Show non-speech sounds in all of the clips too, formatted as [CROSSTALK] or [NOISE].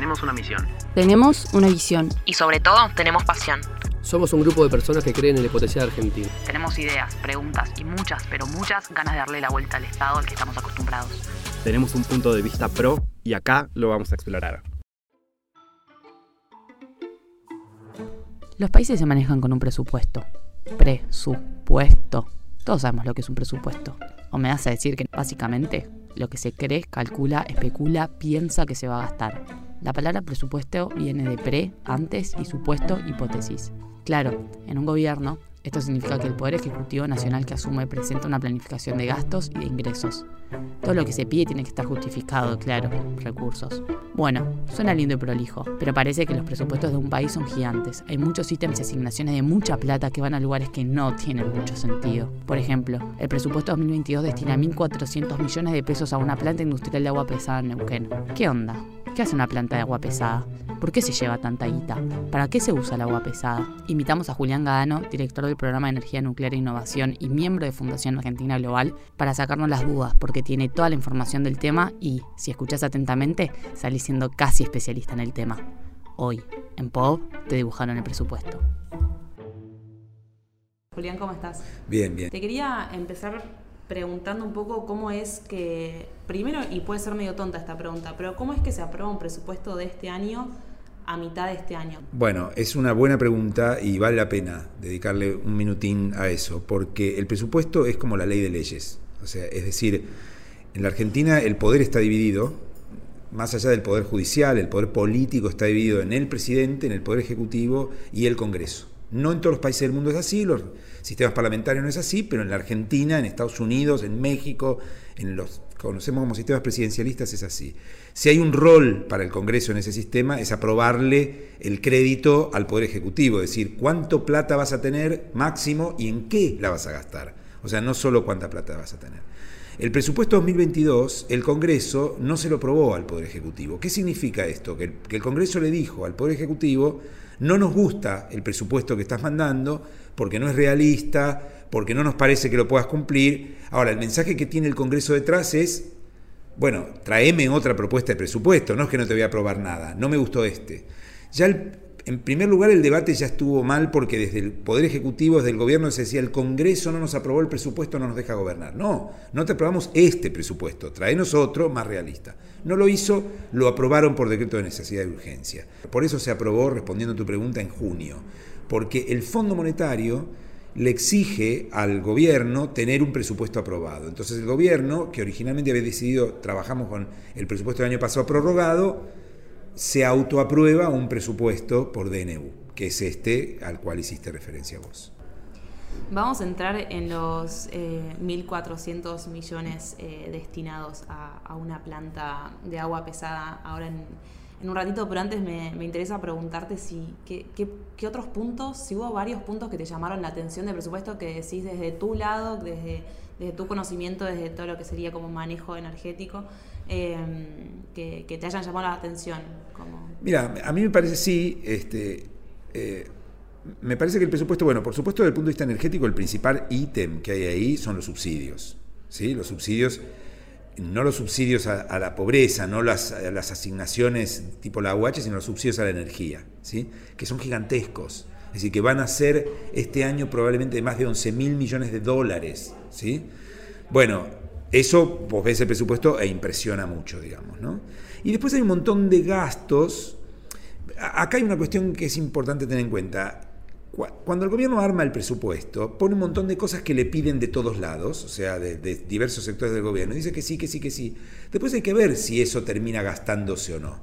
tenemos una misión. Tenemos una visión. Y sobre todo, tenemos pasión. Somos un grupo de personas que creen en el potencial argentino. Tenemos ideas, preguntas y muchas, pero muchas ganas de darle la vuelta al Estado al que estamos acostumbrados. Tenemos un punto de vista pro y acá lo vamos a explorar. Los países se manejan con un presupuesto. Presupuesto. Todos sabemos lo que es un presupuesto. ¿O me vas a decir que básicamente lo que se cree, calcula, especula, piensa que se va a gastar? La palabra presupuesto viene de pre, antes y supuesto, hipótesis. Claro, en un gobierno esto significa que el Poder Ejecutivo Nacional que asume presenta una planificación de gastos y de ingresos. Todo lo que se pide tiene que estar justificado, claro, recursos. Bueno, suena lindo y prolijo, pero parece que los presupuestos de un país son gigantes. Hay muchos ítems y asignaciones de mucha plata que van a lugares que no tienen mucho sentido. Por ejemplo, el presupuesto 2022 destina 1.400 millones de pesos a una planta industrial de agua pesada en Neuquén. ¿Qué onda? ¿Qué hace una planta de agua pesada? ¿Por qué se lleva tanta guita? ¿Para qué se usa el agua pesada? Invitamos a Julián Gadano, director del programa de Energía Nuclear e Innovación y miembro de Fundación Argentina Global, para sacarnos las dudas, porque tiene toda la información del tema y, si escuchas atentamente, salís siendo casi especialista en el tema. Hoy, en POV, te dibujaron el presupuesto. Julián, ¿cómo estás? Bien, bien. Te quería empezar preguntando un poco cómo es que, primero, y puede ser medio tonta esta pregunta, pero ¿cómo es que se aprueba un presupuesto de este año a mitad de este año? Bueno, es una buena pregunta y vale la pena dedicarle un minutín a eso, porque el presupuesto es como la ley de leyes. O sea, es decir, en la Argentina el poder está dividido, más allá del poder judicial, el poder político está dividido en el presidente, en el poder ejecutivo y el Congreso. No en todos los países del mundo es así, los sistemas parlamentarios no es así, pero en la Argentina, en Estados Unidos, en México, en los conocemos como sistemas presidencialistas es así. Si hay un rol para el Congreso en ese sistema es aprobarle el crédito al Poder Ejecutivo, es decir, cuánto plata vas a tener máximo y en qué la vas a gastar. O sea, no solo cuánta plata vas a tener. El presupuesto 2022, el Congreso no se lo aprobó al Poder Ejecutivo. ¿Qué significa esto? Que el, que el Congreso le dijo al Poder Ejecutivo, no nos gusta el presupuesto que estás mandando porque no es realista, porque no nos parece que lo puedas cumplir. Ahora, el mensaje que tiene el Congreso detrás es, bueno, tráeme otra propuesta de presupuesto, no es que no te voy a aprobar nada, no me gustó este. Ya en primer lugar, el debate ya estuvo mal porque desde el Poder Ejecutivo, desde el gobierno, se decía, el Congreso no nos aprobó el presupuesto, no nos deja gobernar. No, no te aprobamos este presupuesto, traenos otro más realista. No lo hizo, lo aprobaron por decreto de necesidad de urgencia. Por eso se aprobó, respondiendo a tu pregunta, en junio. Porque el Fondo Monetario le exige al gobierno tener un presupuesto aprobado. Entonces el gobierno, que originalmente había decidido, trabajamos con el presupuesto del año pasado prorrogado, se autoaprueba un presupuesto por DNU, que es este al cual hiciste referencia vos. Vamos a entrar en los 1.400 eh, millones eh, destinados a, una planta de agua pesada ahora en, un ratito, pero antes me, interesa preguntarte si qué, qué, otros puntos, si hubo varios puntos que te llamaron la atención del presupuesto que decís desde tu lado, desde, desde tu conocimiento, desde todo lo que sería como manejo energético, em, que, te hayan llamado la atención. Como... Mira, a mí me parece sí, este, eh, me parece que el presupuesto, bueno, por supuesto, desde el punto de vista energético, el principal ítem que hay ahí son los subsidios. ¿sí? Los subsidios, no los subsidios a, la pobreza, no las, asignaciones tipo la UH, sino los subsidios a la energía, ¿sí? que son gigantescos. Es decir, que van a ser este año probablemente más de 11 mil millones de dólares. ¿sí? Bueno, eso vos ves el presupuesto e impresiona mucho, digamos. ¿no? Y después hay un montón de gastos. Acá hay una cuestión que es importante tener en cuenta cuando el gobierno arma el presupuesto, pone un montón de cosas que le piden de todos lados, o sea, de, diversos sectores del gobierno. Dice que sí, que sí, que sí. Después hay que ver si eso termina gastándose o no.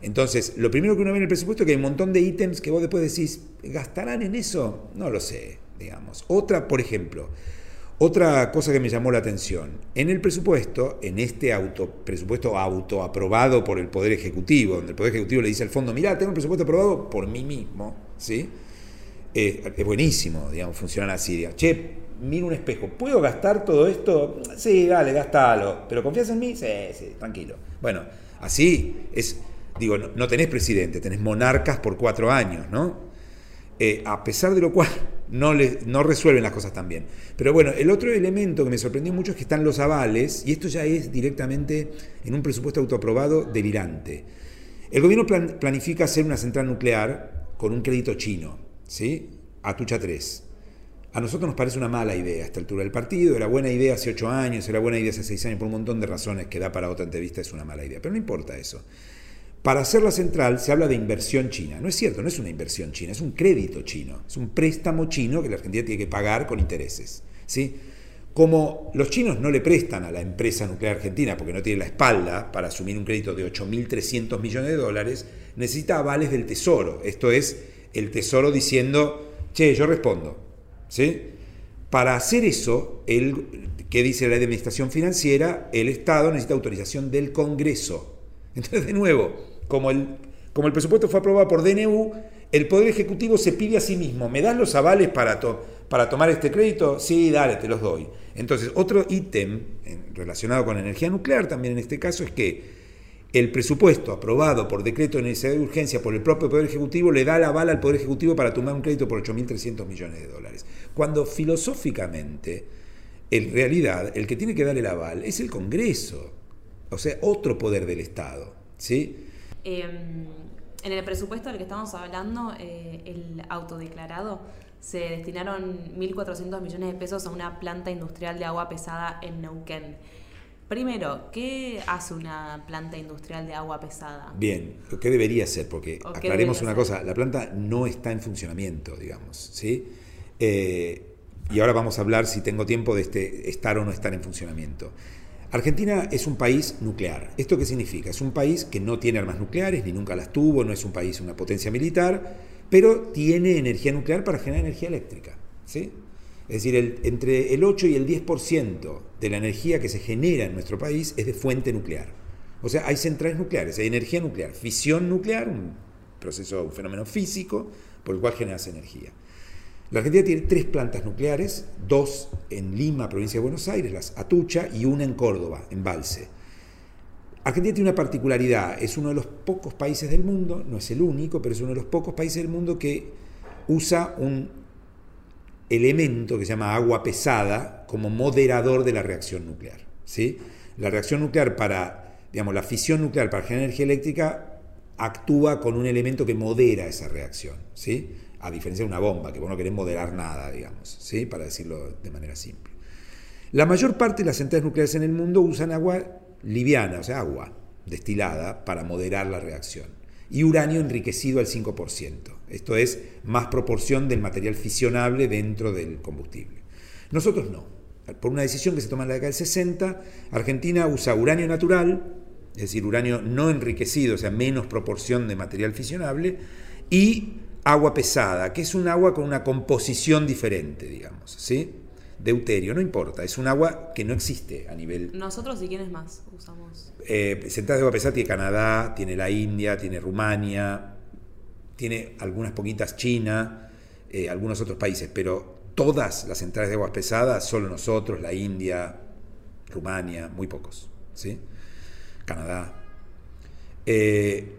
Entonces, lo primero que uno ve en el presupuesto es que hay un montón de ítems que vos después decís, ¿gastarán en eso? No lo sé, digamos. Otra, por ejemplo, otra cosa que me llamó la atención, en el presupuesto, en este auto, presupuesto autoaprobado por el Poder Ejecutivo, donde el Poder Ejecutivo le dice al fondo, mira, tengo un presupuesto aprobado por mí mismo, ¿sí? Es buenísimo, digamos, funcionar así. che, mira un espejo, ¿puedo gastar todo esto? Sí, dale, gastalo. ¿Pero confías en mí? Sí, sí, tranquilo. Bueno, así es, digo, no, tenés presidente, tenés monarcas por cuatro años, ¿no? Eh, a pesar de lo cual [LAUGHS] no, le, no resuelven las cosas tan bien. Pero bueno, el otro elemento que me sorprendió mucho es que están los avales, y esto ya es directamente en un presupuesto autoaprobado delirante. El gobierno plan- planifica hacer una central nuclear con un crédito chino, ¿sí? Atucha 3. A nosotros nos parece una mala idea a esta altura del partido, era buena idea hace ocho años, era buena idea hace seis años, por un montón de razones que da para otra entrevista, es una mala idea, pero no importa eso. Para hacer la central se habla de inversión china. No es cierto, no es una inversión china, es un crédito chino, es un préstamo chino que la Argentina tiene que pagar con intereses. ¿sí? Como los chinos no le prestan a la empresa nuclear argentina porque no tiene la espalda para asumir un crédito de 8.300 millones de dólares, necesita avales del Tesoro. Esto es el Tesoro diciendo, che, yo respondo. ¿sí? Para hacer eso, el, ¿qué dice la administración financiera? El Estado necesita autorización del Congreso. [LAUGHS] Entonces, de nuevo, como el, como el presupuesto fue aprobado por DNU, el Poder Ejecutivo se pide a sí mismo, ¿me das los avales para, to- para tomar este crédito? Sí, dale, te los doy. Entonces, otro ítem relacionado con energía nuclear también en este caso es que el presupuesto aprobado por decreto de necesidad de urgencia por el propio Poder Ejecutivo le da la bala al Poder Ejecutivo para tomar un crédito por 8.300 millones de dólares. Cuando filosóficamente, en realidad, el que tiene que dar el aval es el Congreso, o sea, otro poder del Estado. ¿sí? Eh, en el presupuesto del que estamos hablando, eh, el autodeclarado, se destinaron 1.400 millones de pesos a una planta industrial de agua pesada en Neuquén. Primero, ¿qué hace una planta industrial de agua pesada? Bien, ¿qué debería ser? Porque ¿O qué aclaremos una ser? cosa, la planta no está en funcionamiento, digamos, ¿sí? Eh, y ahora vamos a hablar, si tengo tiempo, de este estar o no estar en funcionamiento. Argentina es un país nuclear. ¿Esto qué significa? Es un país que no tiene armas nucleares, ni nunca las tuvo, no es un país, una potencia militar, pero tiene energía nuclear para generar energía eléctrica, ¿sí? Es decir, entre el 8 y el 10% de la energía que se genera en nuestro país es de fuente nuclear. O sea, hay centrales nucleares, hay energía nuclear, fisión nuclear, un proceso, un fenómeno físico por el cual generas energía. La Argentina tiene tres plantas nucleares, dos en Lima, provincia de Buenos Aires, las Atucha, y una en Córdoba, en Balse. Argentina tiene una particularidad, es uno de los pocos países del mundo, no es el único, pero es uno de los pocos países del mundo que usa un elemento que se llama agua pesada como moderador de la reacción nuclear. ¿sí? La reacción nuclear para, digamos, la fisión nuclear para generar energía eléctrica actúa con un elemento que modera esa reacción, ¿sí? A diferencia de una bomba, que vos no querés moderar nada, digamos, ¿sí? Para decirlo de manera simple. La mayor parte de las centrales nucleares en el mundo usan agua liviana, o sea, agua destilada para moderar la reacción. Y uranio enriquecido al 5%. Esto es más proporción del material fisionable dentro del combustible. Nosotros no. Por una decisión que se toma en la década del 60, Argentina usa uranio natural, es decir, uranio no enriquecido, o sea, menos proporción de material fisionable, y agua pesada, que es un agua con una composición diferente, digamos, ¿sí? Deuterio, no importa, es un agua que no existe a nivel Nosotros y quiénes más usamos. eh, centrales de agua pesada tiene Canadá, tiene la India, tiene Rumania, tiene algunas poquitas China, eh, algunos otros países, pero todas las centrales de aguas pesadas, solo nosotros, la India, Rumania, muy pocos, ¿sí? Canadá. Eh,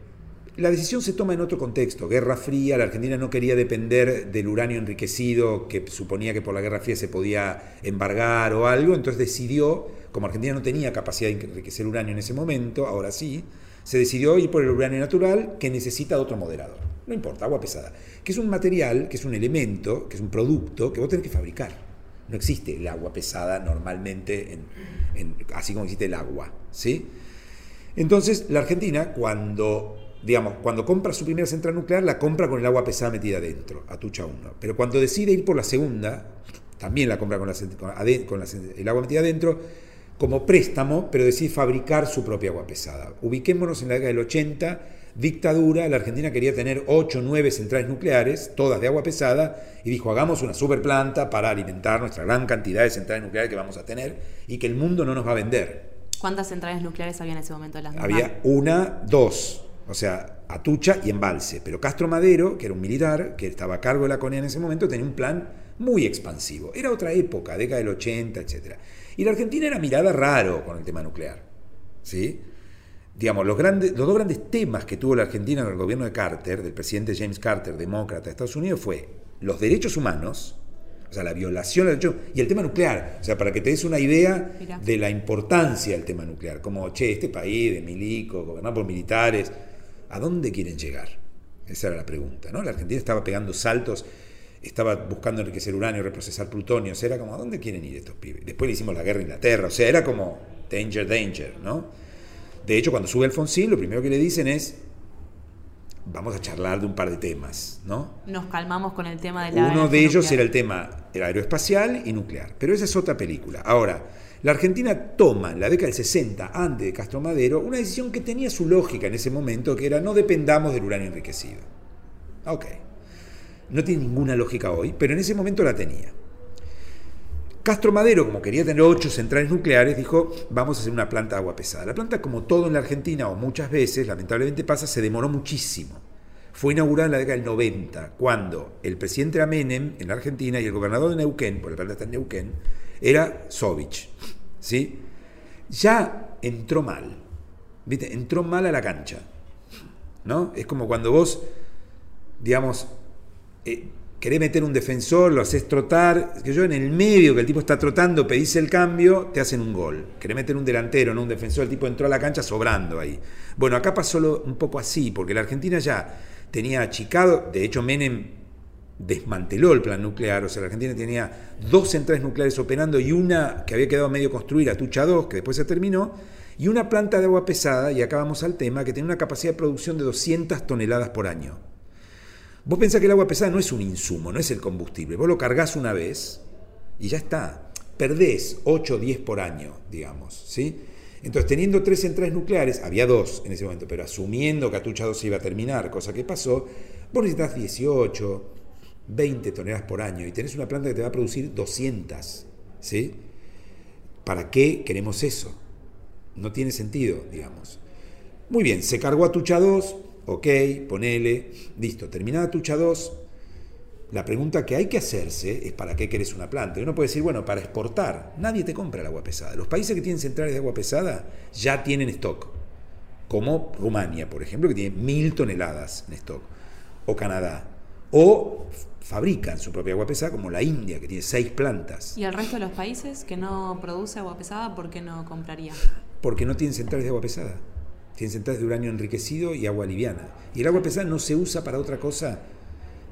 la decisión se toma en otro contexto, Guerra Fría, la Argentina no quería depender del uranio enriquecido que suponía que por la Guerra Fría se podía embargar o algo, entonces decidió, como Argentina no tenía capacidad de enriquecer uranio en ese momento, ahora sí, se decidió ir por el uranio natural que necesita otro moderador. No importa, agua pesada, que es un material, que es un elemento, que es un producto que vos tenés que fabricar. No existe el agua pesada normalmente, en, así como existe el agua, ¿sí? Entonces, la Argentina, cuando, digamos, cuando compra su primera central nuclear, la compra con el agua pesada metida adentro, Atucha 1. Pero cuando decide ir por la segunda, también la compra con, la, con, con la, el agua metida adentro, como préstamo, pero decide fabricar su propia agua pesada. Ubiquémonos en la década del 80, dictadura, la Argentina quería tener 8 o 9 centrales nucleares, todas de agua pesada, y dijo, hagamos una superplanta para alimentar nuestra gran cantidad de centrales nucleares que vamos a tener y que el mundo no nos va a vender. ¿Cuántas centrales nucleares había en ese momento? Las había una, dos, o sea, Atucha y Embalse. Pero Castro Madero, que era un militar, que estaba a cargo de la CONEA en ese momento, tenía un plan muy expansivo. Era otra época, década del 80, etc. Y la Argentina era mirada raro con el tema nuclear. ¿Sí? Digamos, los, grandes, los dos grandes temas que tuvo la Argentina en el gobierno de Carter, del presidente James Carter, demócrata de Estados Unidos, fue los derechos humanos, o sea, la violación del derecho, y el tema nuclear. O sea, para que te des una idea Mirá. de la importancia del tema nuclear. Como, che, este país de milico, gobernado por militares, ¿A dónde quieren llegar? Esa era la pregunta, ¿no? La Argentina estaba pegando saltos, estaba buscando enriquecer uranio, reprocesar plutonio, o sea, era como, ¿a dónde quieren ir estos pibes? Después le hicimos la guerra a Inglaterra, o sea, era como danger, danger, ¿no? De hecho, cuando sube Alfonsín, lo primero que le dicen es, vamos a charlar de un par de temas, ¿no? Nos calmamos con el tema de la Uno de ellos nuclear. era el tema el aeroespacial y nuclear, pero esa es otra película. Ahora, la Argentina toma en la década del 60, antes de Castro Madero, una decisión que tenía su lógica en ese momento, que era no dependamos del uranio enriquecido. Ok. No tiene ninguna lógica hoy, pero en ese momento la tenía. Castro Madero, como quería tener ocho centrales nucleares, dijo, vamos a hacer una planta de agua pesada. La planta, como todo en la Argentina, o muchas veces, lamentablemente pasa, se demoró muchísimo. Fue inaugurada en la década del 90, cuando el presidente era en la Argentina y el gobernador de Neuquén, porque la planta está en Neuquén, era Sovich. ¿sí? Ya entró mal, ¿viste? Entró mal a la cancha. ¿no? Es como cuando vos, digamos, eh, querés meter un defensor, lo haces trotar, que yo en el medio que el tipo está trotando, pedís el cambio, te hacen un gol. Querés meter un delantero, no un defensor, el tipo entró a la cancha sobrando ahí. Bueno, acá pasó lo- un poco así, porque la Argentina ya tenía achicado, de hecho Menem desmanteló el plan nuclear, o sea, la Argentina tenía dos centrales nucleares operando y una que había quedado medio construida, Tucha 2, que después se terminó, y una planta de agua pesada, y acá vamos al tema, que tenía una capacidad de producción de 200 toneladas por año. Vos pensás que el agua pesada no es un insumo, no es el combustible. Vos lo cargas una vez y ya está. Perdés 8 o 10 por año, digamos. ¿sí? Entonces, teniendo tres centrales nucleares, había dos en ese momento, pero asumiendo que Atucha 2 se iba a terminar, cosa que pasó, vos necesitas 18, 20 toneladas por año y tenés una planta que te va a producir 200. ¿sí? ¿Para qué queremos eso? No tiene sentido, digamos. Muy bien, se cargó a Tucha 2, ok, ponele, listo, terminada Tucha 2. La pregunta que hay que hacerse es para qué querés una planta. Y uno puede decir, bueno, para exportar. Nadie te compra el agua pesada. Los países que tienen centrales de agua pesada ya tienen stock. Como Rumania, por ejemplo, que tiene mil toneladas en stock. O Canadá. O fabrican su propia agua pesada, como la India, que tiene seis plantas. ¿Y el resto de los países que no produce agua pesada, por qué no compraría? porque no tienen centrales de agua pesada. Tienen centrales de uranio enriquecido y agua liviana. Y el agua pesada no se usa para otra cosa.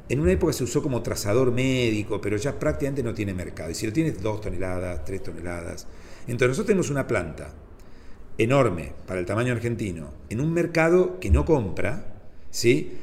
En una época se usó como trazador médico, pero ya prácticamente no tiene mercado. Y si lo tienes dos toneladas, tres toneladas. Entonces nosotros tenemos una planta enorme para el tamaño argentino, en un mercado que no compra, ¿sí?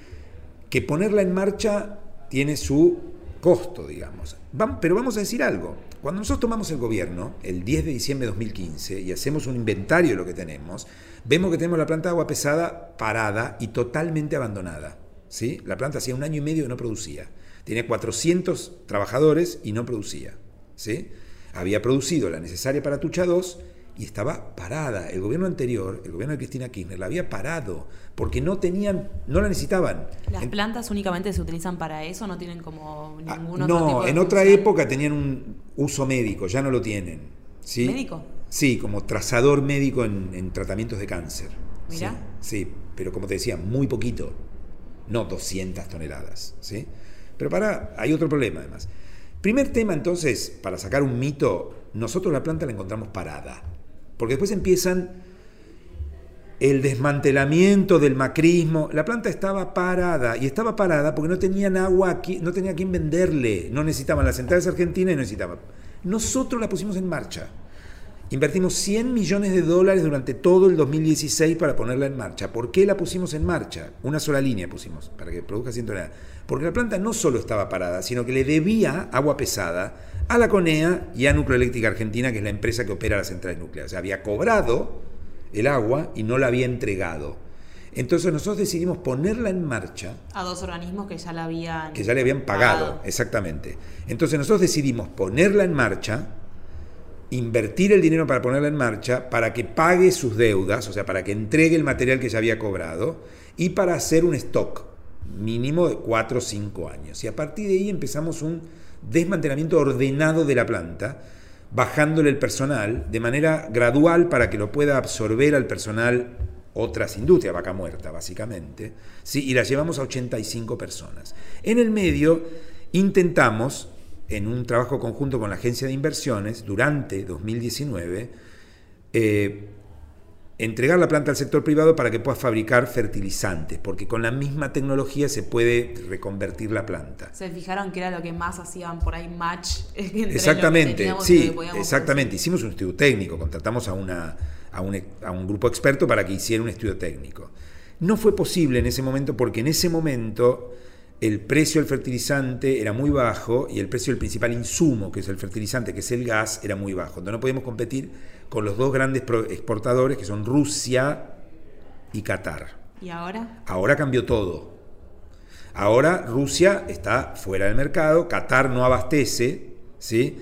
que ponerla en marcha tiene su costo, digamos. Pero vamos a decir algo. Cuando nosotros tomamos el gobierno, el 10 de diciembre de 2015, y hacemos un inventario de lo que tenemos, vemos que tenemos la planta de agua pesada parada y totalmente abandonada. ¿sí? La planta hacía un año y medio que no producía. Tenía 400 trabajadores y no producía. ¿sí? Había producido la necesaria para Tucha 2 y estaba parada. El gobierno anterior, el gobierno de Cristina Kirchner, la había parado porque no tenían, no la necesitaban. ¿Las En- plantas únicamente se utilizan para eso? ¿No tienen como Ah, ningún otro no, tipo de en otra época tenían un uso médico, ya no lo tienen. ¿sí? ¿Médico? Sí, como trazador médico en, en tratamientos de cáncer. Mirá. Sí, sí, pero como te decía, muy poquito, no 200 toneladas. ¿sí? Pero para, hay otro problema además. Primer tema entonces, para sacar un mito, nosotros la planta la encontramos parada, porque después empiezan el desmantelamiento del macrismo. La planta estaba parada y estaba parada porque no tenían agua aquí, no tenía a quién venderle, no necesitaban las centrales argentinas y no necesitaban. Nosotros la pusimos en marcha. Invertimos 100 millones de dólares durante todo el 2016 para ponerla en marcha. ¿Por qué la pusimos en marcha? Una sola línea pusimos para que produzca 100 toneladas. Porque la planta no solo estaba parada, sino que le debía agua pesada a la CONEA y a Nucleoeléctrica Argentina, que es la empresa que opera las centrales nucleares. O sea, había cobrado el agua y no la había entregado. Entonces nosotros decidimos ponerla en marcha A dos organismos que ya la habían... que ya le habían pagado, exactamente. Entonces nosotros decidimos ponerla en marcha, invertir el dinero para ponerla en marcha, para que pague sus deudas, o sea, para que entregue el material que ya había cobrado, y para hacer un stock mínimo de 4 o 5 años. Y a partir de ahí empezamos un desmantelamiento ordenado de la planta, bajándole el personal de manera gradual para que lo pueda absorber al personal otras industrias, vaca muerta básicamente, ¿sí? y la llevamos a 85 personas. En el medio intentamos, en un trabajo conjunto con la agencia de inversiones, durante 2019, eh, entregar la planta al sector privado para que pueda fabricar fertilizantes, porque con la misma tecnología se puede reconvertir la planta. Se fijaron que era lo que más hacían por ahí match. [LAUGHS] entre Exactamente, lo que teníamos y lo sí, que exactamente. Hicimos un estudio técnico, contratamos a, una, a, un, a un grupo experto para que hiciera un estudio técnico. No fue posible en ese momento porque en ese momento el precio del fertilizante era muy bajo y el precio del principal insumo, que es el fertilizante, que es el gas, era muy bajo. Entonces no podíamos competir con los dos grandes exportadores, que son Rusia y Qatar. ¿Y ahora? Ahora cambió todo. Ahora Rusia está fuera del mercado, Qatar no abastece, ¿sí?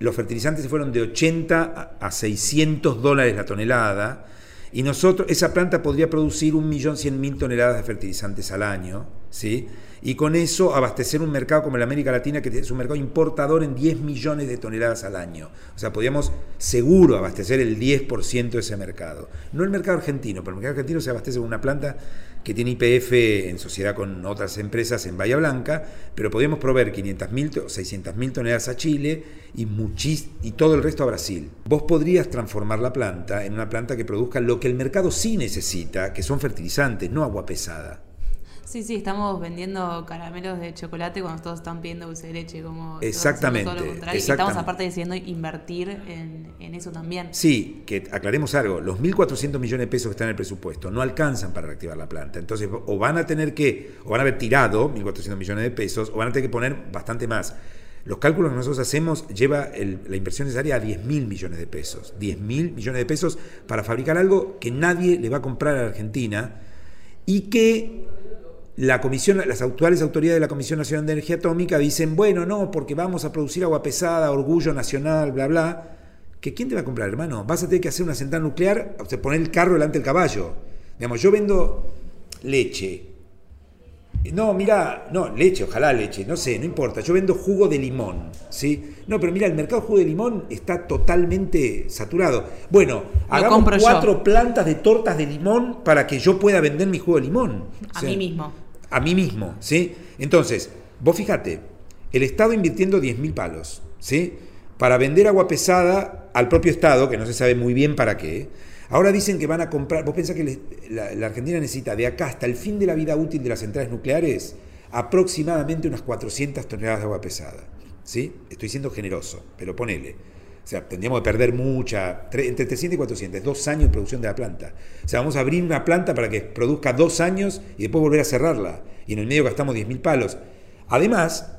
Los fertilizantes se fueron de 80 a a 600 dólares la tonelada y nosotros, esa planta podría producir 1.100.000 toneladas de fertilizantes al año, ¿sí? Y con eso abastecer un mercado como el América Latina, que es un mercado importador en 10 millones de toneladas al año. O sea, podríamos seguro abastecer el 10% de ese mercado. No el mercado argentino, pero el mercado argentino se abastece con una planta que tiene IPF en sociedad con otras empresas en Bahía Blanca, pero podríamos proveer 500.000 o 600.000 toneladas a Chile y, muchis- y todo el resto a Brasil. Vos podrías transformar la planta en una planta que produzca lo que el mercado sí necesita, que son fertilizantes, no agua pesada. Sí, sí, estamos vendiendo caramelos de chocolate cuando todos están pidiendo dulce de leche. Como Exactamente, todo lo. Y exactamente. estamos aparte decidiendo invertir en, en eso también. Sí, que aclaremos algo, los 1.400 millones de pesos que están en el presupuesto no alcanzan para reactivar la planta. Entonces, o van a tener que, o van a haber tirado 1.400 millones de pesos, o van a tener que poner bastante más. Los cálculos que nosotros hacemos lleva el- la inversión necesaria a 10.000 millones de pesos. 10.000 millones de pesos para fabricar algo que nadie le va a comprar a la Argentina y que la comisión, las actuales autoridades de la Comisión Nacional de Energía Atómica dicen, bueno, no, porque vamos a producir agua pesada, orgullo nacional, bla, bla. ¿Que quién te va a comprar, hermano? Vas a tener que hacer una central nuclear, o sea, poner el carro delante del caballo. Digamos, yo vendo leche. No, mira, no, leche, ojalá leche, no sé, no importa. Yo vendo jugo de limón, ¿sí? No, pero mira, el mercado de jugo de limón está totalmente saturado. Bueno, hagamos yo. cuatro plantas de tortas de limón para que yo pueda vender mi jugo de limón. A O sea, mí mismo. A mí mismo, ¿sí? Entonces, vos fíjate, el Estado invirtiendo 10 mil palos, ¿sí? Para vender agua pesada al propio Estado, que no se sabe muy bien para qué. Ahora dicen que van a comprar, vos pensás que la, la Argentina necesita de acá hasta el fin de la vida útil de las centrales nucleares aproximadamente unas 400 toneladas de agua pesada, ¿sí? Estoy siendo generoso, pero ponele. O sea, tendríamos que perder mucha, tre- entre 300 y 400, dos años de producción de la planta. O sea, vamos a abrir una planta para que produzca dos años y después volver a cerrarla. Y en el medio gastamos 10 mil palos. Además,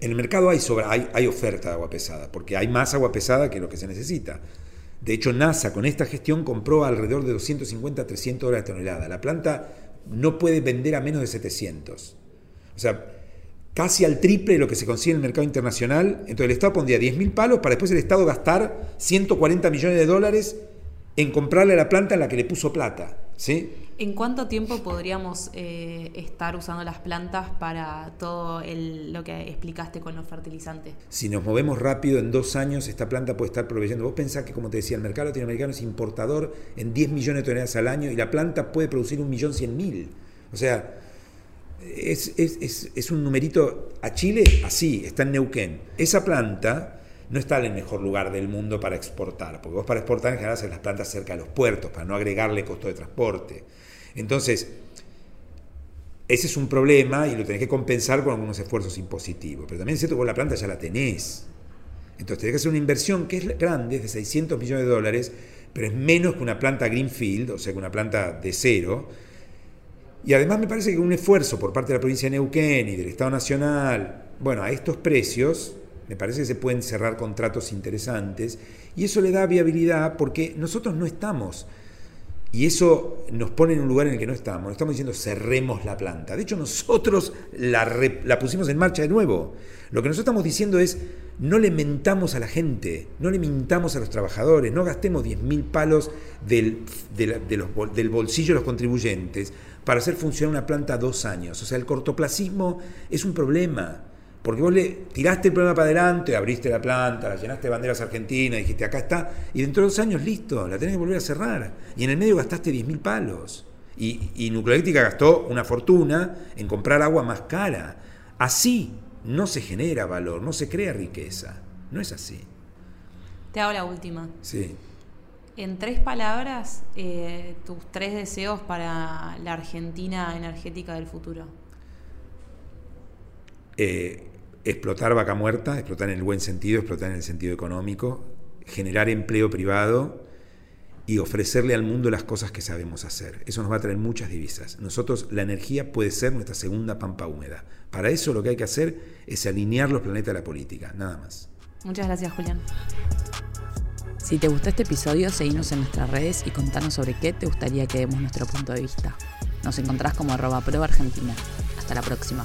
en el mercado hay, sobra, hay, hay oferta de agua pesada, porque hay más agua pesada que lo que se necesita. De hecho, NASA con esta gestión compró alrededor de 250 a 300 dólares la tonelada. La planta no puede vender a menos de 700. O sea, casi al triple de lo que se consigue en el mercado internacional. Entonces el Estado pondría 10 mil palos para después el Estado gastar 140 millones de dólares en comprarle la planta en la que le puso plata. ¿sí? ¿En cuánto tiempo podríamos eh, estar usando las plantas para todo el- lo que explicaste con los fertilizantes? Si nos movemos rápido, en dos años esta planta puede estar proveyendo. Vos pensás que, como te decía, el mercado latinoamericano es importador en 10 millones de toneladas al año y la planta puede producir un millón cien mil. O sea, es, es- es- un numerito a Chile así, está en Neuquén. Esa planta no está en el mejor lugar del mundo para exportar, porque vos para exportar en general haces las plantas cerca de los puertos, para no agregarle costo de transporte. Entonces, ese es un problema y lo tenés que compensar con algunos esfuerzos impositivos. Pero también es cierto que vos la planta ya la tenés. Entonces tenés que hacer una inversión que es grande, es de 600 millones de dólares, pero es menos que una planta Greenfield, o sea, que una planta de cero. Y además me parece que un esfuerzo por parte de la provincia de Neuquén y del Estado Nacional, bueno, a estos precios, me parece que se pueden cerrar contratos interesantes y eso le da viabilidad porque nosotros no estamos y eso nos pone en un lugar en el que no estamos. No estamos diciendo cerremos la planta. De hecho, nosotros la, pusimos en marcha de nuevo. Lo que nosotros estamos diciendo es, no le mentamos a la gente, no le mintamos a los trabajadores, no gastemos 10.000 palos del, del bolsillo de los contribuyentes para hacer funcionar una planta dos años. O sea, el cortoplacismo es un problema. Porque vos le tiraste el problema para adelante, abriste la planta, la llenaste de banderas argentinas, dijiste acá está, y dentro de dos años listo, la tenés que volver a cerrar. Y en el medio gastaste 10.000 palos. Y, y gastó una fortuna en comprar agua más cara. Así no se genera valor, no se crea riqueza. No es así. Te hago la última. Sí. En tres palabras, eh, tus tres deseos para la Argentina energética del futuro. Eh, explotar vaca muerta, explotar en el buen sentido, explotar en el sentido económico, generar empleo privado y ofrecerle al mundo las cosas que sabemos hacer. Eso nos va a traer muchas divisas. Nosotros, la energía puede ser nuestra segunda pampa húmeda. Para eso lo que hay que hacer es alinear los planetas a la política, nada más. Muchas gracias, Julián. Si te gustó este episodio, seguinos en nuestras redes y contanos sobre qué te gustaría que demos nuestro punto de vista. Nos encontrás como arroba pro argentina. Hasta la próxima.